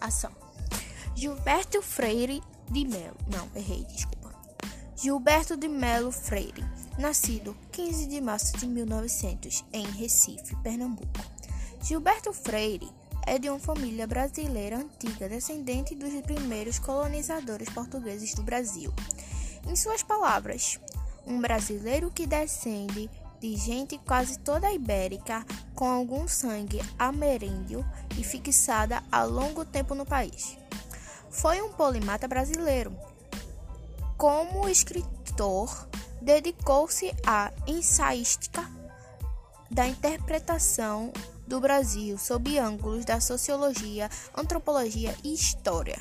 Ação. Gilberto Freire de Melo. Não, errei, desculpa. Gilberto de Melo Freire, nascido 15 de março de 1900 em Recife, Pernambuco. Gilberto Freire é de uma família brasileira antiga, descendente dos primeiros colonizadores portugueses do Brasil. Em suas palavras, um brasileiro que descende de gente quase toda ibérica, com algum sangue ameríndio e fixada há longo tempo no país. Foi um polimata brasileiro. Como escritor, dedicou-se à ensaística da interpretação do Brasil sob ângulos da sociologia, antropologia e história.